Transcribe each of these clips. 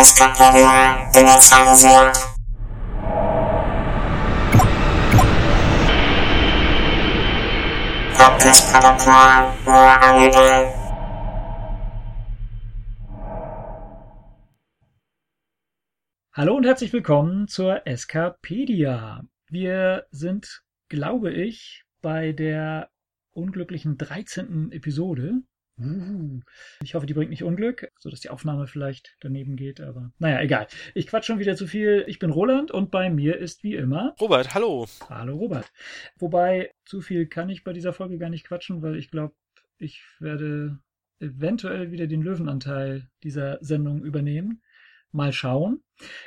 Wikipedia initialisiert. Hauptprotokoll URL. Hallo und herzlich willkommen zur Escapedia. Wir sind, glaube ich, bei der unglücklichen 13. Episode. Uh, ich hoffe, die bringt nicht Unglück, sodass die Aufnahme vielleicht daneben geht, aber naja, egal. Ich quatsch schon wieder zu viel. Ich bin Roland und bei mir ist wie immer Robert, hallo. Hallo Robert. Wobei, zu viel kann ich bei dieser Folge gar nicht quatschen, weil ich glaube, ich werde eventuell wieder den Löwenanteil dieser Sendung übernehmen. Mal schauen.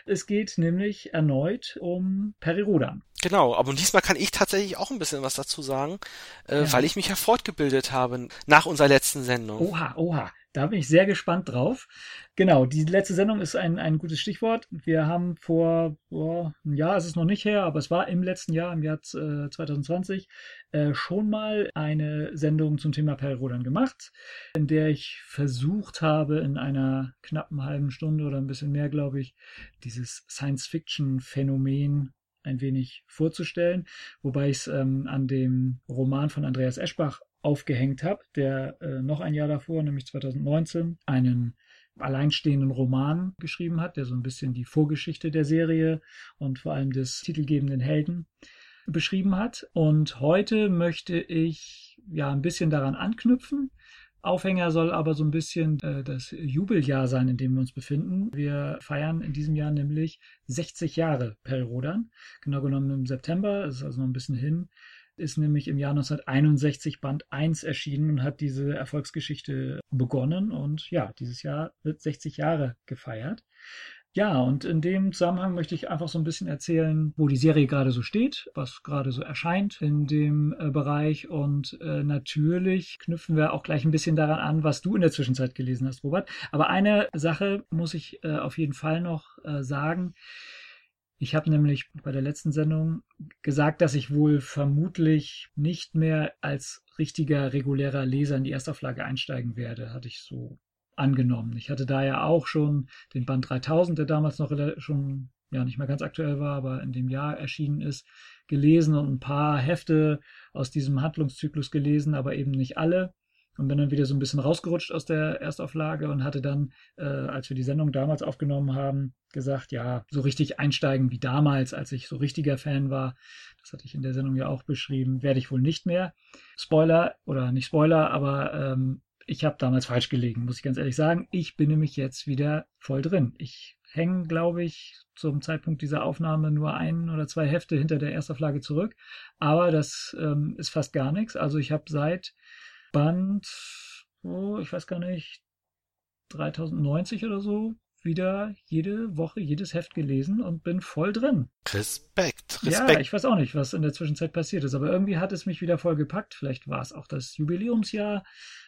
Es geht nämlich erneut um Perirodan. Genau, aber diesmal kann ich tatsächlich auch ein bisschen was dazu sagen, äh, ja. weil ich mich ja fortgebildet habe nach unserer letzten Sendung. Oha, oha. Da bin ich sehr gespannt drauf. Genau, die letzte Sendung ist ein, ein gutes Stichwort. Wir haben vor, boah, ein Jahr ist es noch nicht her, aber es war im letzten Jahr, im Jahr äh, 2020, äh, schon mal eine Sendung zum Thema Perrodern gemacht, in der ich versucht habe, in einer knappen halben Stunde oder ein bisschen mehr, glaube ich, dieses Science-Fiction-Phänomen ein wenig vorzustellen, wobei ich es ähm, an dem Roman von Andreas Eschbach aufgehängt habe, der äh, noch ein Jahr davor, nämlich 2019, einen alleinstehenden Roman geschrieben hat, der so ein bisschen die Vorgeschichte der Serie und vor allem des titelgebenden Helden beschrieben hat. Und heute möchte ich ja ein bisschen daran anknüpfen. Aufhänger soll aber so ein bisschen äh, das Jubeljahr sein, in dem wir uns befinden. Wir feiern in diesem Jahr nämlich 60 Jahre Perrodern. Genau genommen im September, ist also noch ein bisschen hin ist nämlich im Jahr 1961 Band 1 erschienen und hat diese Erfolgsgeschichte begonnen. Und ja, dieses Jahr wird 60 Jahre gefeiert. Ja, und in dem Zusammenhang möchte ich einfach so ein bisschen erzählen, wo die Serie gerade so steht, was gerade so erscheint in dem äh, Bereich. Und äh, natürlich knüpfen wir auch gleich ein bisschen daran an, was du in der Zwischenzeit gelesen hast, Robert. Aber eine Sache muss ich äh, auf jeden Fall noch äh, sagen. Ich habe nämlich bei der letzten Sendung gesagt, dass ich wohl vermutlich nicht mehr als richtiger regulärer Leser in die Erstauflage einsteigen werde, hatte ich so angenommen. Ich hatte da ja auch schon den Band 3000, der damals noch schon ja nicht mehr ganz aktuell war, aber in dem Jahr erschienen ist, gelesen und ein paar Hefte aus diesem Handlungszyklus gelesen, aber eben nicht alle und bin dann wieder so ein bisschen rausgerutscht aus der Erstauflage und hatte dann, äh, als wir die Sendung damals aufgenommen haben, gesagt, ja, so richtig einsteigen wie damals, als ich so richtiger Fan war, das hatte ich in der Sendung ja auch beschrieben, werde ich wohl nicht mehr. Spoiler oder nicht Spoiler, aber ähm, ich habe damals falsch gelegen, muss ich ganz ehrlich sagen. Ich bin nämlich jetzt wieder voll drin. Ich hänge, glaube ich, zum Zeitpunkt dieser Aufnahme nur ein oder zwei Hefte hinter der Erstauflage zurück. Aber das ähm, ist fast gar nichts. Also ich habe seit Band, oh, ich weiß gar nicht, 3090 oder so, wieder jede Woche jedes Heft gelesen und bin voll drin. Respekt, Respekt. Ja, ich weiß auch nicht, was in der Zwischenzeit passiert ist, aber irgendwie hat es mich wieder voll gepackt. Vielleicht war es auch das Jubiläumsjahr.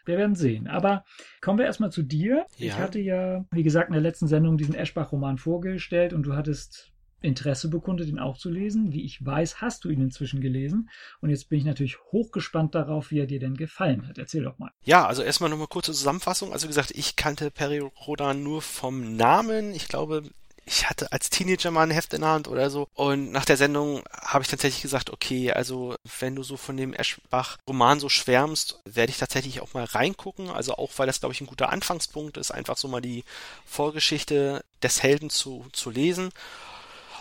Wir werden sehen. Aber kommen wir erstmal zu dir. Ja. Ich hatte ja, wie gesagt, in der letzten Sendung diesen Eschbach-Roman vorgestellt und du hattest Interesse bekundet, ihn auch zu lesen. Wie ich weiß, hast du ihn inzwischen gelesen. Und jetzt bin ich natürlich hochgespannt darauf, wie er dir denn gefallen hat. Erzähl doch mal. Ja, also erstmal nochmal kurze Zusammenfassung. Also wie gesagt, ich kannte Perry Rodan nur vom Namen. Ich glaube, ich hatte als Teenager mal ein Heft in der Hand oder so. Und nach der Sendung habe ich tatsächlich gesagt, okay, also wenn du so von dem Eschbach-Roman so schwärmst, werde ich tatsächlich auch mal reingucken. Also auch, weil das, glaube ich, ein guter Anfangspunkt ist, einfach so mal die Vorgeschichte des Helden zu, zu lesen.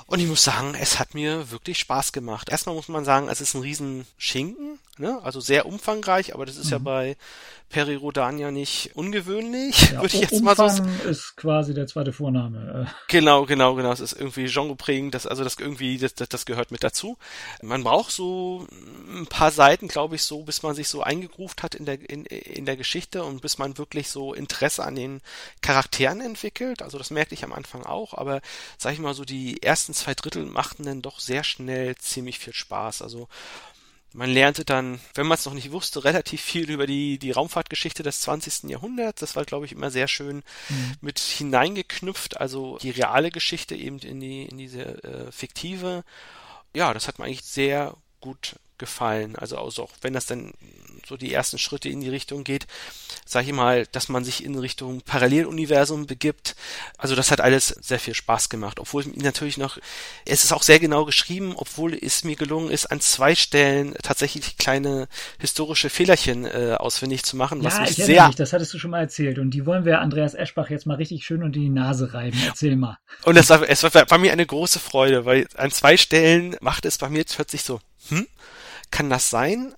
Und ich muss sagen, es hat mir wirklich Spaß gemacht. Erstmal muss man sagen, es ist ein riesen Schinken, ne? also sehr umfangreich, aber das ist mhm. ja bei Peri Rodan ja nicht ungewöhnlich, ja, würde ich jetzt Umfang mal so sagen. ist quasi der zweite Vorname. Äh. Genau, genau, genau. Es ist irgendwie genreprägend, das, also das irgendwie, das, das, das gehört mit dazu. Man braucht so ein paar Seiten, glaube ich, so, bis man sich so eingegruft hat in der, in, in der Geschichte und bis man wirklich so Interesse an den Charakteren entwickelt. Also das merkte ich am Anfang auch, aber sag ich mal so, die ersten zwei Drittel machten dann doch sehr schnell ziemlich viel Spaß. Also man lernte dann, wenn man es noch nicht wusste, relativ viel über die, die Raumfahrtgeschichte des 20. Jahrhunderts. Das war, glaube ich, immer sehr schön mhm. mit hineingeknüpft, also die reale Geschichte eben in die, in diese äh, fiktive. Ja, das hat mir eigentlich sehr gut gefallen. Also auch wenn das dann so die ersten Schritte in die Richtung geht, sage ich mal, dass man sich in Richtung Paralleluniversum begibt. Also das hat alles sehr viel Spaß gemacht, obwohl natürlich noch, es ist auch sehr genau geschrieben, obwohl es mir gelungen ist, an zwei Stellen tatsächlich kleine historische Fehlerchen äh, ausfindig zu machen, was ja, mich ich sehr, mich, das hattest du schon mal erzählt und die wollen wir Andreas Eschbach jetzt mal richtig schön unter die Nase reiben. Erzähl mal. Und es war, es war bei mir eine große Freude, weil an zwei Stellen macht es bei mir plötzlich so, hm, kann das sein?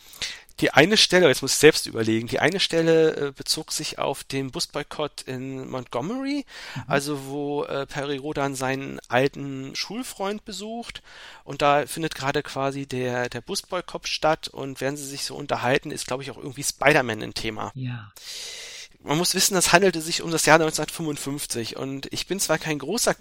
Die eine Stelle, jetzt muss ich selbst überlegen, die eine Stelle äh, bezog sich auf den Busboykott in Montgomery, mhm. also wo äh, Perry Rodan seinen alten Schulfreund besucht und da findet gerade quasi der, der Busboykott statt und während sie sich so unterhalten, ist glaube ich auch irgendwie Spider-Man ein Thema. Ja man muss wissen, das handelte sich um das Jahr 1955 und ich bin zwar kein großer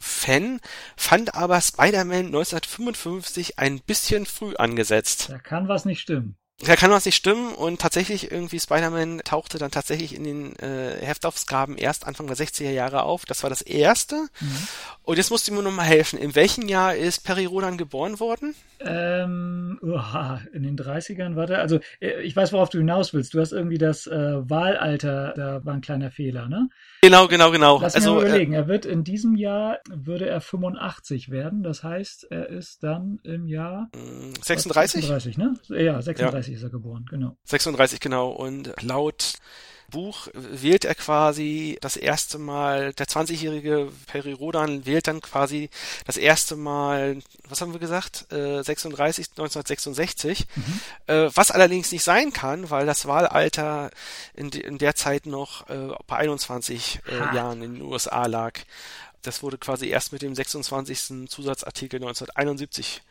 Comic-Fan, fand aber Spider-Man 1955 ein bisschen früh angesetzt. Da kann was nicht stimmen. Da kann was nicht stimmen und tatsächlich irgendwie Spider-Man tauchte dann tatsächlich in den äh, Heftaufgaben erst Anfang der 60er Jahre auf. Das war das erste. Mhm. Und jetzt musst du mir nur mal helfen. In welchem Jahr ist Perry Rodan geboren worden? Ähm, uha, in den 30ern, warte. Also äh, ich weiß, worauf du hinaus willst. Du hast irgendwie das äh, Wahlalter, da war ein kleiner Fehler, ne? Genau, genau, genau. Lass also, mich mal überlegen. Äh, er wird in diesem Jahr, würde er 85 werden. Das heißt, er ist dann im Jahr 36? 36, ne? Ja, 36 ja. ist er geboren, genau. 36, genau. Und laut Buch wählt er quasi das erste Mal, der 20-jährige Peri Rodan wählt dann quasi das erste Mal, was haben wir gesagt, äh, 36, 1966, mhm. äh, was allerdings nicht sein kann, weil das Wahlalter in, in der Zeit noch äh, bei 21 äh, Jahren in den USA lag. Das wurde quasi erst mit dem 26. Zusatzartikel 1971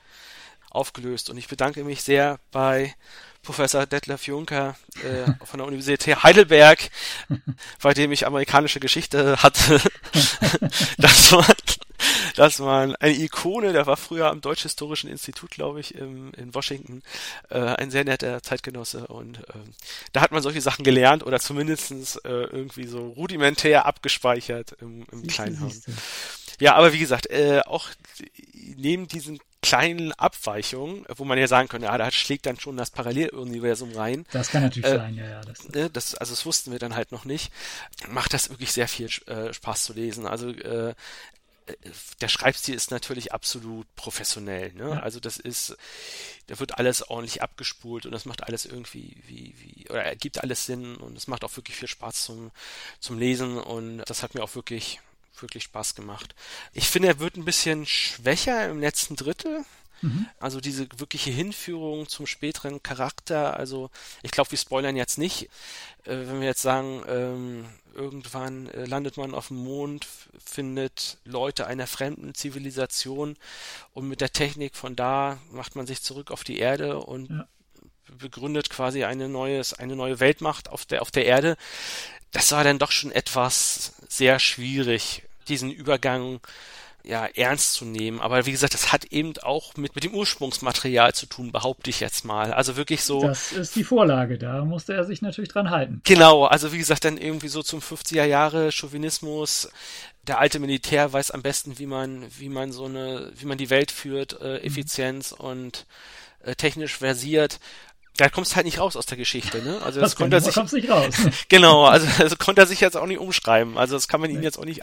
aufgelöst. Und ich bedanke mich sehr bei Professor Detlef Juncker äh, von der Universität Heidelberg, bei dem ich amerikanische Geschichte hatte, dass man, dass man eine Ikone, der war früher am Deutsch-Historischen Institut, glaube ich, im, in Washington, äh, ein sehr netter Zeitgenosse und äh, da hat man solche Sachen gelernt oder zumindestens äh, irgendwie so rudimentär abgespeichert im, im Kleinhirn. Ja, aber wie gesagt, äh, auch neben diesen kleinen Abweichungen, wo man ja sagen könnte, ja, da schlägt dann schon das Paralleluniversum rein. Das kann natürlich äh, sein, ja, ja. Das, ne, das, also das wussten wir dann halt noch nicht. Macht das wirklich sehr viel äh, Spaß zu lesen. Also äh, der Schreibstil ist natürlich absolut professionell. Ne? Ja. Also das ist, da wird alles ordentlich abgespult und das macht alles irgendwie wie, wie, oder ergibt alles Sinn und es macht auch wirklich viel Spaß zum, zum Lesen und das hat mir auch wirklich wirklich Spaß gemacht. Ich finde, er wird ein bisschen schwächer im letzten Drittel. Mhm. Also diese wirkliche Hinführung zum späteren Charakter. Also ich glaube, wir spoilern jetzt nicht. Äh, wenn wir jetzt sagen, ähm, irgendwann äh, landet man auf dem Mond, findet Leute einer fremden Zivilisation und mit der Technik von da macht man sich zurück auf die Erde und ja. Begründet quasi eine neues, eine neue Weltmacht auf der, auf der Erde. Das war dann doch schon etwas sehr schwierig diesen Übergang ja, ernst zu nehmen. Aber wie gesagt, das hat eben auch mit, mit dem Ursprungsmaterial zu tun, behaupte ich jetzt mal. Also wirklich so. Das ist die Vorlage, da musste er sich natürlich dran halten. Genau, also wie gesagt, dann irgendwie so zum 50er Jahre Chauvinismus. Der alte Militär weiß am besten, wie man, wie man so eine, wie man die Welt führt, äh. Effizienz mhm. und äh, technisch versiert da kommst halt nicht raus aus der Geschichte, ne? Also das, das konnte er sich nicht raus. genau, also das konnte er sich jetzt auch nicht umschreiben. Also das kann man ihm jetzt auch nicht,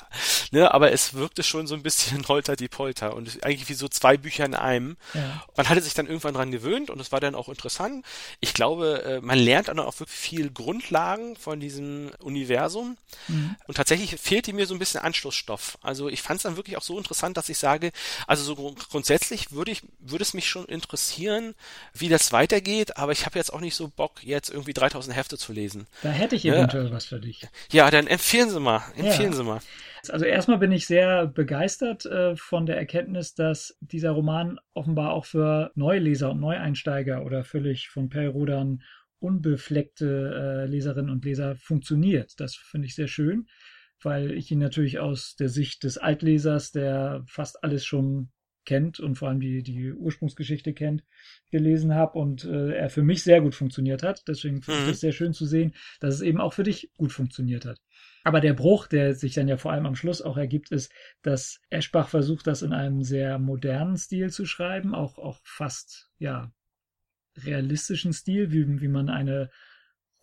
ne? Aber es wirkte schon so ein bisschen holter die Polter und eigentlich wie so zwei Bücher in einem. Ja. Man hatte sich dann irgendwann dran gewöhnt und es war dann auch interessant. Ich glaube, äh, man lernt dann auch wirklich viel Grundlagen von diesem Universum mhm. und tatsächlich fehlte mir so ein bisschen Anschlussstoff. Also ich fand es dann wirklich auch so interessant, dass ich sage, also so grundsätzlich würde ich, würde es mich schon interessieren, wie das weitergeht, aber ich habe jetzt auch nicht so Bock, jetzt irgendwie 3000 Hefte zu lesen. Da hätte ich eventuell ja. was für dich. Ja, dann empfehlen Sie mal. Empfehlen ja. Sie mal. Also erstmal bin ich sehr begeistert äh, von der Erkenntnis, dass dieser Roman offenbar auch für Neuleser und Neueinsteiger oder völlig von Perrodan unbefleckte äh, Leserinnen und Leser funktioniert. Das finde ich sehr schön, weil ich ihn natürlich aus der Sicht des Altlesers, der fast alles schon kennt und vor allem die, die Ursprungsgeschichte kennt, gelesen habe und äh, er für mich sehr gut funktioniert hat. Deswegen finde ich es mhm. sehr schön zu sehen, dass es eben auch für dich gut funktioniert hat. Aber der Bruch, der sich dann ja vor allem am Schluss auch ergibt, ist, dass Eschbach versucht, das in einem sehr modernen Stil zu schreiben, auch, auch fast, ja, realistischen Stil, wie, wie man eine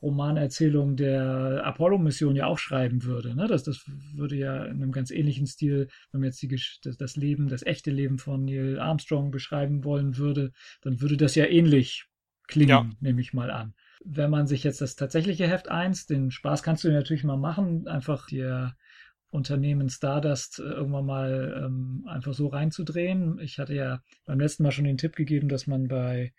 Romanerzählung der Apollo-Mission ja auch schreiben würde. Ne? Das, das würde ja in einem ganz ähnlichen Stil, wenn man jetzt die, das, das Leben, das echte Leben von Neil Armstrong beschreiben wollen würde, dann würde das ja ähnlich klingen, ja. nehme ich mal an. Wenn man sich jetzt das tatsächliche Heft 1, den Spaß kannst du natürlich mal machen, einfach dir Unternehmen Stardust äh, irgendwann mal ähm, einfach so reinzudrehen. Ich hatte ja beim letzten Mal schon den Tipp gegeben, dass man bei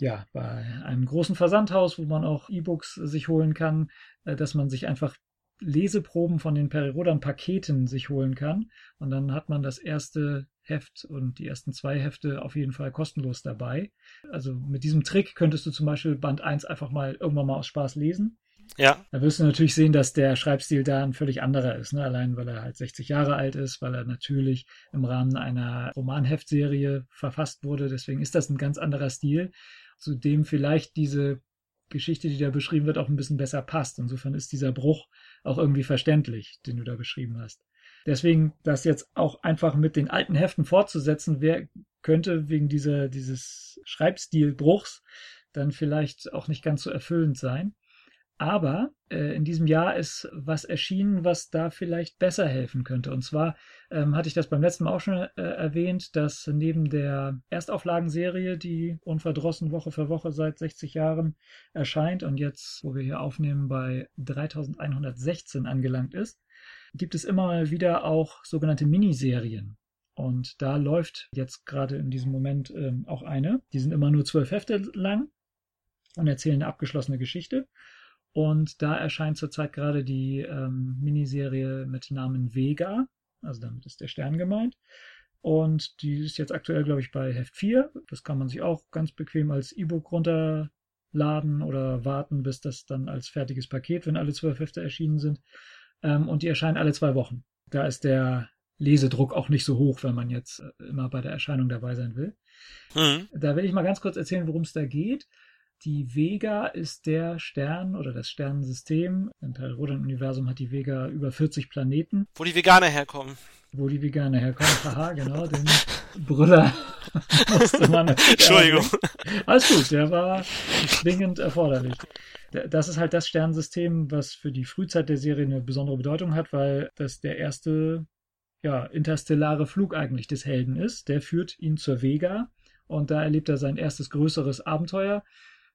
ja, bei einem großen Versandhaus, wo man auch E-Books sich holen kann, äh, dass man sich einfach Leseproben von den Perirodan-Paketen sich holen kann. Und dann hat man das erste Heft und die ersten zwei Hefte auf jeden Fall kostenlos dabei. Also mit diesem Trick könntest du zum Beispiel Band 1 einfach mal irgendwann mal aus Spaß lesen. Ja. Da wirst du natürlich sehen, dass der Schreibstil da ein völlig anderer ist. Ne? Allein weil er halt 60 Jahre alt ist, weil er natürlich im Rahmen einer Romanheftserie verfasst wurde. Deswegen ist das ein ganz anderer Stil, zu dem vielleicht diese Geschichte, die da beschrieben wird, auch ein bisschen besser passt. Insofern ist dieser Bruch auch irgendwie verständlich, den du da beschrieben hast. Deswegen das jetzt auch einfach mit den alten Heften fortzusetzen, wer könnte wegen dieser, dieses Schreibstilbruchs dann vielleicht auch nicht ganz so erfüllend sein. Aber äh, in diesem Jahr ist was erschienen, was da vielleicht besser helfen könnte. Und zwar ähm, hatte ich das beim letzten Mal auch schon äh, erwähnt, dass neben der Erstauflagenserie, die unverdrossen Woche für Woche seit 60 Jahren erscheint und jetzt, wo wir hier aufnehmen, bei 3116 angelangt ist, gibt es immer mal wieder auch sogenannte Miniserien. Und da läuft jetzt gerade in diesem Moment ähm, auch eine. Die sind immer nur zwölf Hefte lang und erzählen eine abgeschlossene Geschichte. Und da erscheint zurzeit gerade die ähm, Miniserie mit Namen Vega. Also damit ist der Stern gemeint. Und die ist jetzt aktuell, glaube ich, bei Heft 4. Das kann man sich auch ganz bequem als E-Book runterladen oder warten, bis das dann als fertiges Paket, wenn alle zwölf Hefte erschienen sind. Ähm, und die erscheinen alle zwei Wochen. Da ist der Lesedruck auch nicht so hoch, wenn man jetzt äh, immer bei der Erscheinung dabei sein will. Mhm. Da will ich mal ganz kurz erzählen, worum es da geht. Die Vega ist der Stern oder das Sternensystem. Im Perioden-Universum hat die Vega über 40 Planeten. Wo die Veganer herkommen. Wo die Veganer herkommen. Haha, genau, den Brüller musste man. Entschuldigung. Alles gut, der war zwingend erforderlich. Das ist halt das Sternensystem, was für die Frühzeit der Serie eine besondere Bedeutung hat, weil das der erste ja, interstellare Flug eigentlich des Helden ist. Der führt ihn zur Vega und da erlebt er sein erstes größeres Abenteuer.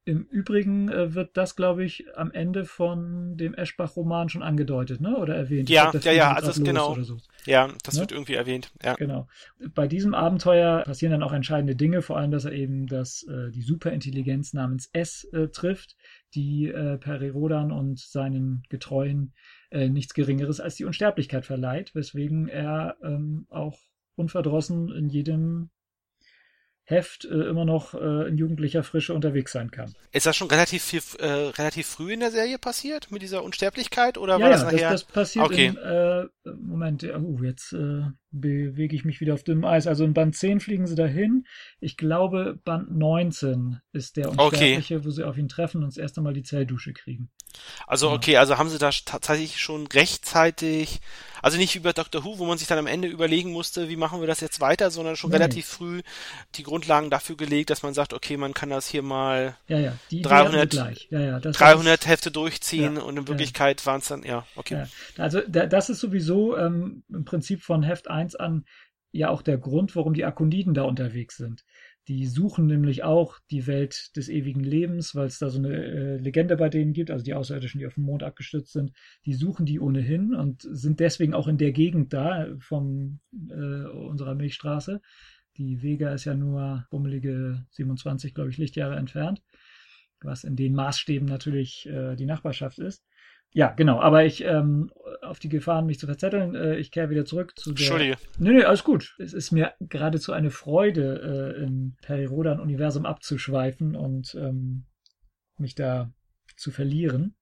Im Übrigen äh, wird das, glaube ich, am Ende von dem Eschbach-Roman schon angedeutet, ne? Oder erwähnt. Ja, glaub, ja, ja, also genau. So. Ja, das ne? wird irgendwie erwähnt. Ja. Genau. Bei diesem Abenteuer passieren dann auch entscheidende Dinge, vor allem, dass er eben das, äh, die Superintelligenz namens S äh, trifft, die äh, Perirodan und seinen Getreuen äh, nichts Geringeres als die Unsterblichkeit verleiht, weswegen er ähm, auch unverdrossen in jedem Heft äh, immer noch äh, in jugendlicher Frische unterwegs sein kann. Ist das schon relativ viel, äh, relativ früh in der Serie passiert mit dieser Unsterblichkeit oder ja, war das ja, nachher? Das, das passiert okay. in, äh, Moment, uh, jetzt äh, bewege ich mich wieder auf dünnem Eis. Also in Band 10 fliegen sie dahin. Ich glaube, Band 19 ist der Unsterbliche, okay. wo sie auf ihn treffen und das erste Mal die Zelldusche kriegen. Also okay, also haben sie da tatsächlich schon rechtzeitig, also nicht wie bei Doctor Who, wo man sich dann am Ende überlegen musste, wie machen wir das jetzt weiter, sondern schon nee. relativ früh die Grundlagen dafür gelegt, dass man sagt, okay, man kann das hier mal ja, ja, die 300, ja, ja, 300 ist, Hefte durchziehen und in Wirklichkeit waren es dann, ja, okay. Also da, das ist sowieso ähm, im Prinzip von Heft 1 an ja auch der Grund, warum die Akoniden da unterwegs sind. Die suchen nämlich auch die Welt des ewigen Lebens, weil es da so eine äh, Legende bei denen gibt, also die Außerirdischen, die auf dem Mond abgestürzt sind, die suchen die ohnehin und sind deswegen auch in der Gegend da von äh, unserer Milchstraße. Die Vega ist ja nur bummelige 27, glaube ich, Lichtjahre entfernt, was in den Maßstäben natürlich äh, die Nachbarschaft ist. Ja, genau, aber ich, ähm, auf die Gefahren, mich zu verzetteln, äh, ich kehre wieder zurück zu der... Entschuldige. Nee, nee, alles gut. Es ist mir geradezu eine Freude, äh, im Perirodan-Universum abzuschweifen und ähm, mich da zu verlieren.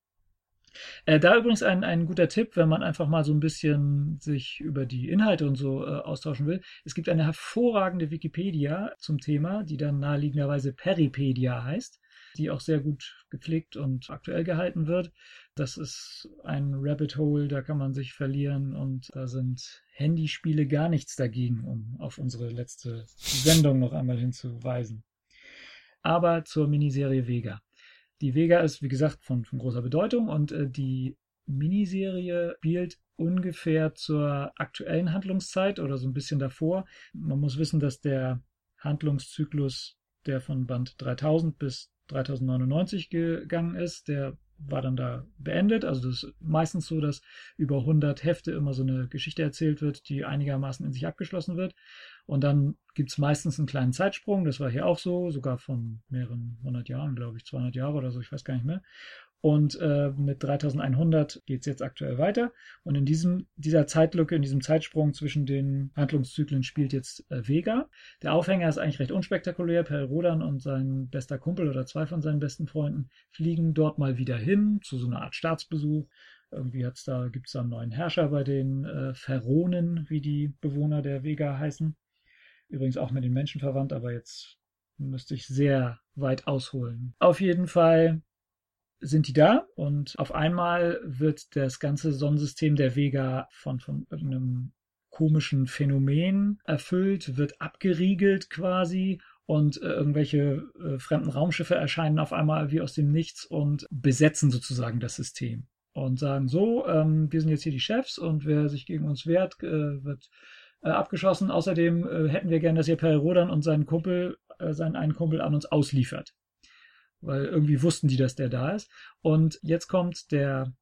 Äh, da übrigens ein, ein guter Tipp, wenn man einfach mal so ein bisschen sich über die Inhalte und so äh, austauschen will. Es gibt eine hervorragende Wikipedia zum Thema, die dann naheliegenderweise Peripedia heißt die auch sehr gut gepflegt und aktuell gehalten wird. Das ist ein Rabbit Hole, da kann man sich verlieren und da sind Handyspiele gar nichts dagegen, um auf unsere letzte Sendung noch einmal hinzuweisen. aber zur Miniserie Vega. Die Vega ist, wie gesagt, von, von großer Bedeutung und äh, die Miniserie spielt ungefähr zur aktuellen Handlungszeit oder so ein bisschen davor. Man muss wissen, dass der Handlungszyklus, der von Band 3000 bis 3099 gegangen ist, der war dann da beendet. Also das ist meistens so, dass über 100 Hefte immer so eine Geschichte erzählt wird, die einigermaßen in sich abgeschlossen wird. Und dann gibt es meistens einen kleinen Zeitsprung. Das war hier auch so, sogar von mehreren hundert Jahren, glaube ich, 200 Jahre oder so, ich weiß gar nicht mehr. Und äh, mit 3100 geht es jetzt aktuell weiter. Und in diesem, dieser Zeitlücke, in diesem Zeitsprung zwischen den Handlungszyklen spielt jetzt äh, Vega. Der Aufhänger ist eigentlich recht unspektakulär. Per Rodan und sein bester Kumpel oder zwei von seinen besten Freunden fliegen dort mal wieder hin zu so einer Art Staatsbesuch. Irgendwie hat's da, gibt es da einen neuen Herrscher bei den äh, Pharaonen, wie die Bewohner der Vega heißen. Übrigens auch mit den Menschen verwandt, aber jetzt müsste ich sehr weit ausholen. Auf jeden Fall sind die da und auf einmal wird das ganze Sonnensystem der Vega von, von irgendeinem komischen Phänomen erfüllt, wird abgeriegelt quasi und äh, irgendwelche äh, fremden Raumschiffe erscheinen auf einmal wie aus dem Nichts und besetzen sozusagen das System und sagen so, ähm, wir sind jetzt hier die Chefs und wer sich gegen uns wehrt, äh, wird äh, abgeschossen. Außerdem äh, hätten wir gern, dass ihr Per Rodan und seinen Kumpel, äh, seinen einen Kumpel an uns ausliefert weil irgendwie wussten die, dass der da ist. Und jetzt kommt der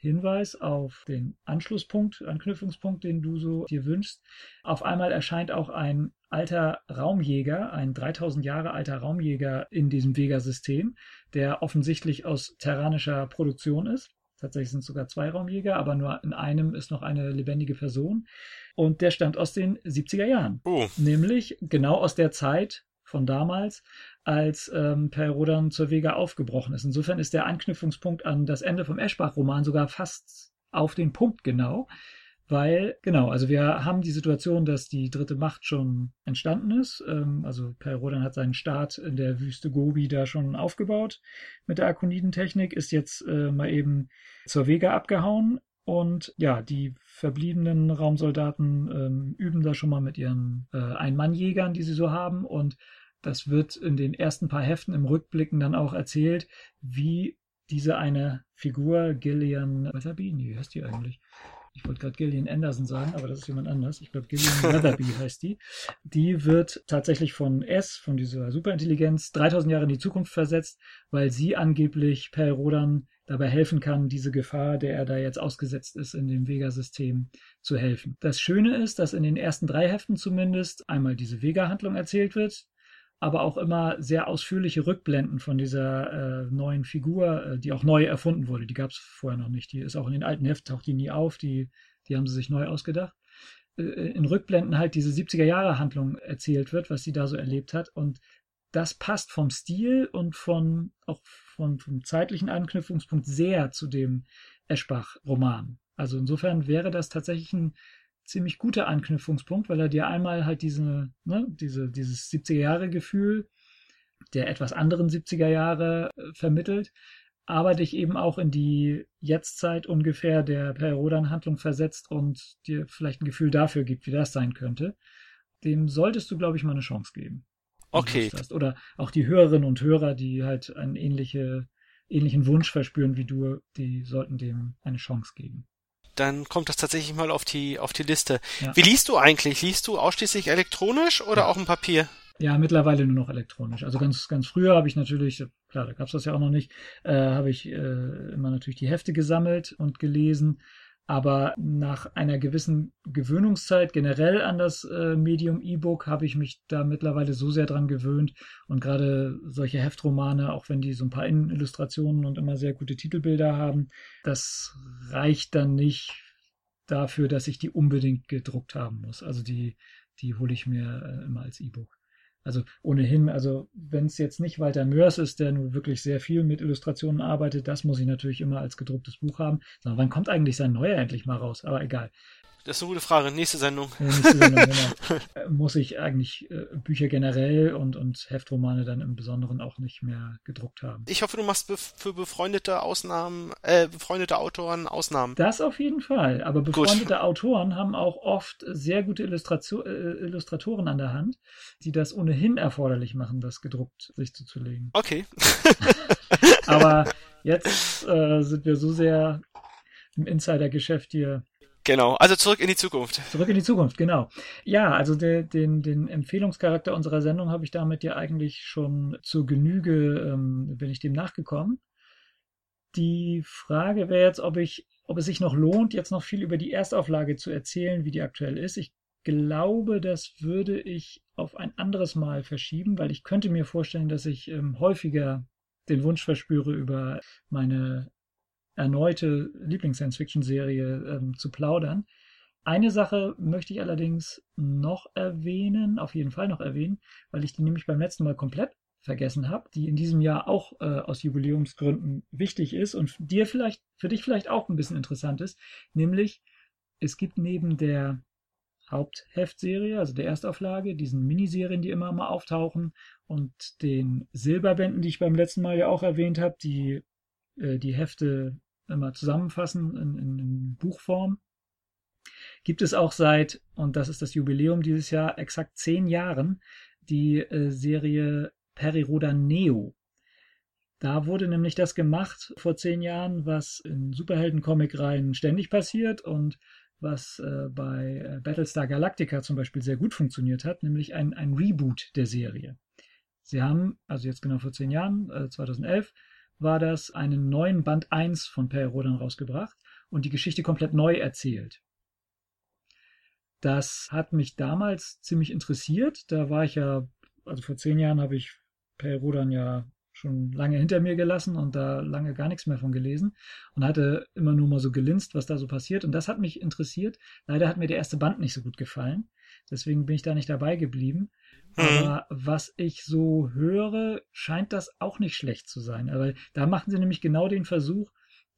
Hinweis auf den Anschlusspunkt, Anknüpfungspunkt, den du so dir wünschst. Auf einmal erscheint auch ein alter Raumjäger, ein 3000 Jahre alter Raumjäger in diesem Vega-System, der offensichtlich aus terranischer Produktion ist. Tatsächlich sind es sogar zwei Raumjäger, aber nur in einem ist noch eine lebendige Person. Und der stammt aus den 70er Jahren. Oh. Nämlich genau aus der Zeit von damals, als ähm, Per Rodan zur Vega aufgebrochen ist. Insofern ist der Anknüpfungspunkt an das Ende vom Eschbach-Roman sogar fast auf den Punkt genau, weil, genau, also wir haben die Situation, dass die dritte Macht schon entstanden ist. Ähm, also Per Rodan hat seinen Start in der Wüste Gobi da schon aufgebaut mit der Akonidentechnik, ist jetzt äh, mal eben zur Vega abgehauen. Und ja, die verbliebenen Raumsoldaten ähm, üben da schon mal mit ihren äh, Ein-Mann-Jägern, die sie so haben. Und das wird in den ersten paar Heften im Rückblicken dann auch erzählt, wie diese eine Figur, Gillian Weatherby, wie heißt die eigentlich? Ich wollte gerade Gillian Anderson sagen, aber das ist jemand anders. Ich glaube, Gillian Weatherby heißt die. Die wird tatsächlich von S, von dieser Superintelligenz, 3000 Jahre in die Zukunft versetzt, weil sie angeblich Per Rodan dabei helfen kann, diese Gefahr, der er da jetzt ausgesetzt ist, in dem Vega-System zu helfen. Das Schöne ist, dass in den ersten drei Heften zumindest einmal diese Vega-Handlung erzählt wird, aber auch immer sehr ausführliche Rückblenden von dieser äh, neuen Figur, äh, die auch neu erfunden wurde. Die gab es vorher noch nicht. Die ist auch in den alten Heften, taucht die nie auf. Die, die haben sie sich neu ausgedacht. Äh, in Rückblenden halt diese 70er-Jahre-Handlung erzählt wird, was sie da so erlebt hat. Und das passt vom Stil und von auch von, vom zeitlichen Anknüpfungspunkt sehr zu dem Eschbach-Roman. Also insofern wäre das tatsächlich ein ziemlich guter Anknüpfungspunkt, weil er dir einmal halt diese, ne, diese, dieses 70er-Jahre-Gefühl der etwas anderen 70er Jahre äh, vermittelt, aber dich eben auch in die Jetztzeit ungefähr der Perodan-Handlung versetzt und dir vielleicht ein Gefühl dafür gibt, wie das sein könnte. Dem solltest du, glaube ich, mal eine Chance geben. Okay. Oder auch die Hörerinnen und Hörer, die halt einen ähnliche, ähnlichen Wunsch verspüren wie du, die sollten dem eine Chance geben dann kommt das tatsächlich mal auf die, auf die Liste. Ja. Wie liest du eigentlich? Liest du ausschließlich elektronisch oder ja. auch im Papier? Ja, mittlerweile nur noch elektronisch. Also ganz, ganz früher habe ich natürlich, klar, da gab es das ja auch noch nicht, äh, habe ich äh, immer natürlich die Hefte gesammelt und gelesen. Aber nach einer gewissen Gewöhnungszeit generell an das äh, Medium E-Book habe ich mich da mittlerweile so sehr dran gewöhnt. Und gerade solche Heftromane, auch wenn die so ein paar Illustrationen und immer sehr gute Titelbilder haben, das reicht dann nicht dafür, dass ich die unbedingt gedruckt haben muss. Also die, die hole ich mir äh, immer als E-Book. Also ohnehin, also wenn es jetzt nicht Walter Mörs ist, der nur wirklich sehr viel mit Illustrationen arbeitet, das muss ich natürlich immer als gedrucktes Buch haben. Sondern wann kommt eigentlich sein neuer endlich mal raus? Aber egal. Das ist eine gute Frage. Nächste Sendung. Ja, nächste Sendung genau. Äh, muss ich eigentlich äh, Bücher generell und, und Heftromane dann im Besonderen auch nicht mehr gedruckt haben. Ich hoffe, du machst bef für befreundete Ausnahmen, äh, befreundete Autoren Ausnahmen. Das auf jeden Fall. Aber befreundete Gut. Autoren haben auch oft sehr gute Illustration, äh, Illustratoren an der Hand, die das ohnehin erforderlich machen, das gedruckt sich zuzulegen. Okay. Aber jetzt äh, sind wir so sehr im Insider-Geschäft hier Genau, also zurück in die Zukunft. Zurück in die Zukunft, genau. Ja, also de, den, den Empfehlungscharakter unserer Sendung habe ich damit ja eigentlich schon zur Genüge, ähm, bin ich dem nachgekommen. Die Frage wäre jetzt, ob ich, ob es sich noch lohnt, jetzt noch viel über die Erstauflage zu erzählen, wie die aktuell ist. Ich glaube, das würde ich auf ein anderes Mal verschieben, weil ich könnte mir vorstellen, dass ich ähm, häufiger den Wunsch verspüre, über meine erneute Lieblings-Science-Fiction-Serie ähm, zu plaudern. Eine Sache möchte ich allerdings noch erwähnen, auf jeden Fall noch erwähnen, weil ich die nämlich beim letzten Mal komplett vergessen habe, die in diesem Jahr auch äh, aus Jubiläumsgründen wichtig ist und dir vielleicht, für dich vielleicht auch ein bisschen interessant ist, nämlich es gibt neben der Hauptheftserie, also der Erstauflage, diesen Miniserien, die immer mal auftauchen und den Silberbänden, die ich beim letzten Mal ja auch erwähnt habe, die äh, die Hefte immer zusammenfassen in, in, in Buchform. Gibt es auch seit, und das ist das Jubiläum dieses Jahr, exakt zehn Jahren, die äh, Serie Periroda Neo. Da wurde nämlich das gemacht vor zehn Jahren, was in Superhelden-Comic-Reihen ständig passiert und was äh, bei äh, Battlestar Galactica zum Beispiel sehr gut funktioniert hat, nämlich ein, ein Reboot der Serie. Sie haben, also jetzt genau vor zehn Jahren, äh, 2011, war das einen neuen Band 1 von Per Rodan rausgebracht und die Geschichte komplett neu erzählt. Das hat mich damals ziemlich interessiert. Da war ich ja, also vor zehn Jahren habe ich Per Rodan ja schon lange hinter mir gelassen und da lange gar nichts mehr von gelesen und hatte immer nur mal so gelinst, was da so passiert. Und das hat mich interessiert. Leider hat mir der erste Band nicht so gut gefallen. Deswegen bin ich da nicht dabei geblieben. Mhm. Aber was ich so höre, scheint das auch nicht schlecht zu sein. Aber da machen sie nämlich genau den Versuch,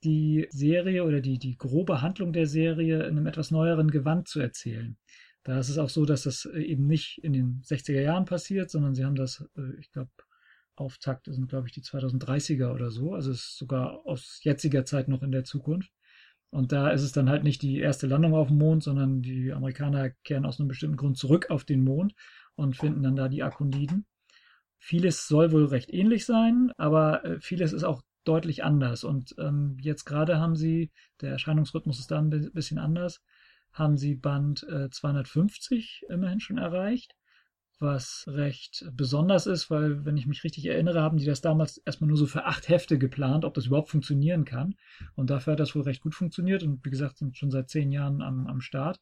die Serie oder die, die grobe Handlung der Serie in einem etwas neueren Gewand zu erzählen. Da ist es auch so, dass das eben nicht in den 60er Jahren passiert, sondern sie haben das, äh, ich glaube, Auftakt sind, glaube ich, die 2030er oder so. Also es ist sogar aus jetziger Zeit noch in der Zukunft. Und da ist es dann halt nicht die erste Landung auf dem Mond, sondern die Amerikaner kehren aus einem bestimmten Grund zurück auf den Mond und finden dann da die Akoniden. Vieles soll wohl recht ähnlich sein, aber äh, vieles ist auch deutlich anders. Und ähm, jetzt gerade haben sie, der Erscheinungsrhythmus ist da ein bisschen anders, haben sie Band äh, 250 immerhin schon erreicht, was recht besonders ist, weil, wenn ich mich richtig erinnere, haben die das damals erstmal nur so für acht Hefte geplant, ob das überhaupt funktionieren kann. Und dafür hat das wohl recht gut funktioniert und wie gesagt, sind schon seit zehn Jahren am, am Start.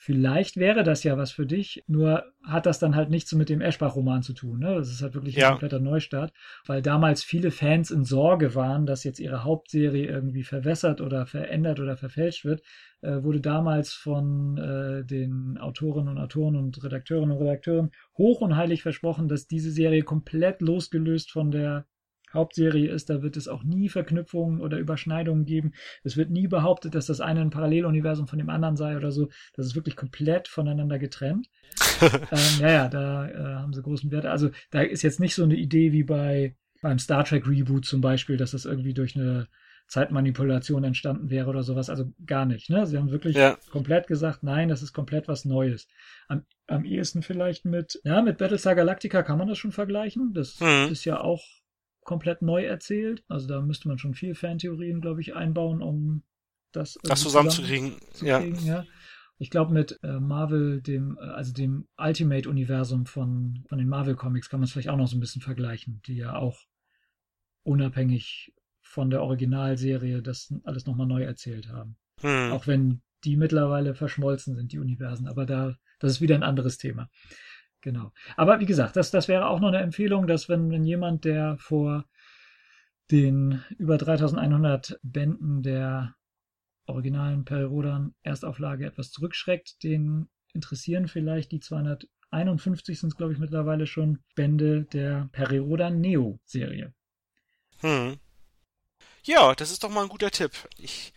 Vielleicht wäre das ja was für dich, nur hat das dann halt nichts so mit dem Eschbach-Roman zu tun. Ne? Das ist halt wirklich ja. ein kompletter Neustart, weil damals viele Fans in Sorge waren, dass jetzt ihre Hauptserie irgendwie verwässert oder verändert oder verfälscht wird. Äh, wurde damals von äh, den Autorinnen und Autoren und Redakteurinnen und Redakteuren hoch und heilig versprochen, dass diese Serie komplett losgelöst von der Hauptserie ist, da wird es auch nie Verknüpfungen oder Überschneidungen geben. Es wird nie behauptet, dass das eine ein Paralleluniversum von dem anderen sei oder so. Das ist wirklich komplett voneinander getrennt. ähm, ja, ja, da äh, haben sie großen Wert. Also da ist jetzt nicht so eine Idee wie bei beim Star Trek Reboot zum Beispiel, dass das irgendwie durch eine Zeitmanipulation entstanden wäre oder sowas. Also gar nicht. Ne? Sie haben wirklich ja. komplett gesagt, nein, das ist komplett was Neues. Am, am ehesten vielleicht mit, ja, mit Battlestar Galactica kann man das schon vergleichen. Das mhm. ist ja auch komplett neu erzählt. Also da müsste man schon viel Fantheorien, glaube ich, einbauen, um das, das zusammenzukriegen. ja. ja. Ich glaube, mit äh, Marvel, dem, äh, also dem Ultimate-Universum von, von den Marvel-Comics, kann man es vielleicht auch noch so ein bisschen vergleichen, die ja auch unabhängig von der Originalserie das alles nochmal neu erzählt haben. Hm. Auch wenn die mittlerweile verschmolzen sind, die Universen. Aber da, das ist wieder ein anderes Thema. Genau. Aber wie gesagt, das, das wäre auch noch eine Empfehlung, dass wenn, wenn jemand, der vor den über 3100 Bänden der originalen Perirodan Erstauflage etwas zurückschreckt, den interessieren vielleicht die 251 sind es, glaube ich, mittlerweile schon Bände der Perirodan Neo Serie. Hm. Ja, das ist doch mal ein guter Tipp. Ich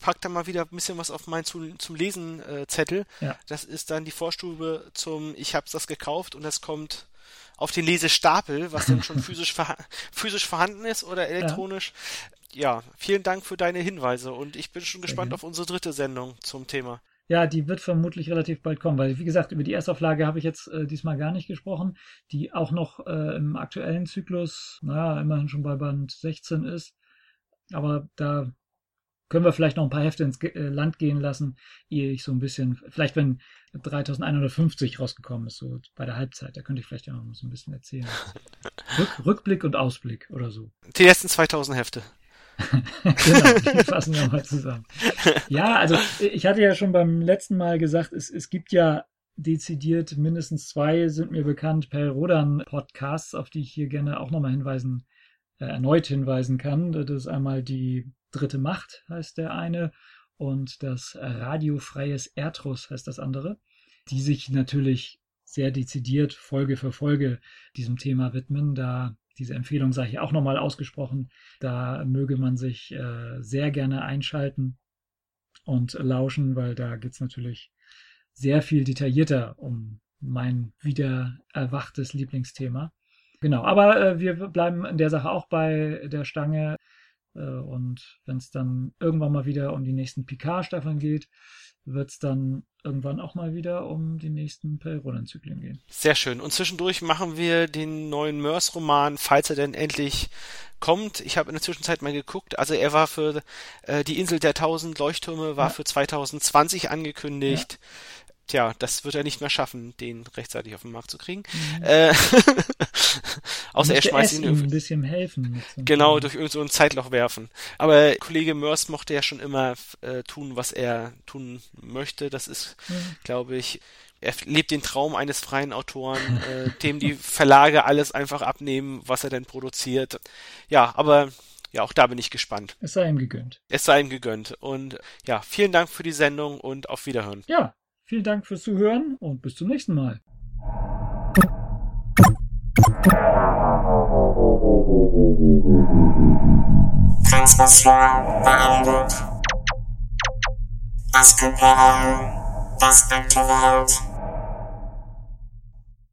pack da mal wieder ein bisschen was auf meinen zu, zum Lesen äh, Zettel. Ja. Das ist dann die Vorstube zum Ich hab's das gekauft und das kommt auf den Lesestapel, was dann schon physisch, verha physisch vorhanden ist oder elektronisch. Ja. ja. vielen Dank für deine Hinweise und ich bin schon gespannt auf unsere dritte Sendung zum Thema. Ja, die wird vermutlich relativ bald kommen, weil wie gesagt, über die Erstauflage habe ich jetzt äh, diesmal gar nicht gesprochen, die auch noch äh, im aktuellen Zyklus, naja, immerhin schon bei Band 16 ist. Aber da können wir vielleicht noch ein paar Hefte ins äh, Land gehen lassen, ehe ich so ein bisschen, vielleicht wenn 3150 rausgekommen ist, so bei der Halbzeit, da könnte ich vielleicht auch noch so ein bisschen erzählen. Rück, Rückblick und Ausblick oder so. Die letzten 2000 Hefte. genau, die fassen wir mal zusammen. Ja, also ich hatte ja schon beim letzten Mal gesagt, es, es gibt ja dezidiert mindestens zwei sind mir bekannt per Rodan Podcasts, auf die ich hier gerne auch nochmal hinweisen, äh, erneut hinweisen kann. Das ist einmal die dritte Macht heißt der eine und das radiofreies Erdrus heißt das andere, die sich natürlich sehr dezidiert Folge für Folge diesem Thema widmen. Da diese Empfehlung sage ich auch nochmal ausgesprochen. Da möge man sich äh, sehr gerne einschalten und lauschen, weil da geht es natürlich sehr viel detaillierter um mein wieder erwachtes Lieblingsthema. Genau, aber äh, wir bleiben in der Sache auch bei der Stange. Äh, und wenn es dann irgendwann mal wieder um die nächsten Picard-Staffeln geht, wird es dann irgendwann auch mal wieder um die nächsten Perioden-Zyklen gehen. Sehr schön. Und zwischendurch machen wir den neuen Mörs-Roman, falls er denn endlich kommt. Ich habe in der Zwischenzeit mal geguckt. Also er war für äh, die Insel der tausend Leuchttürme war ja. für 2020 angekündigt. Ja tja, das wird er nicht mehr schaffen, den rechtzeitig auf den Markt zu kriegen. Mhm. Äh, außer er schmeißt ihn irgendwie. ein bisschen helfen. Genau, durch irgendein so Zeitloch werfen. Aber Kollege Mörs mochte ja schon immer äh, tun, was er tun möchte. Das ist, mhm. glaube ich, er lebt den Traum eines freien Autoren, äh, dem die Verlage alles einfach abnehmen, was er denn produziert. Ja, aber ja, auch da bin ich gespannt. Es sei ihm gegönnt. Es sei ihm gegönnt. Und ja, vielen Dank für die Sendung und auf Wiederhören. Ja, Vielen Dank fürs Zuhören und bis zum nächsten Mal. Transmission beendet. Das Imperium, das Welt.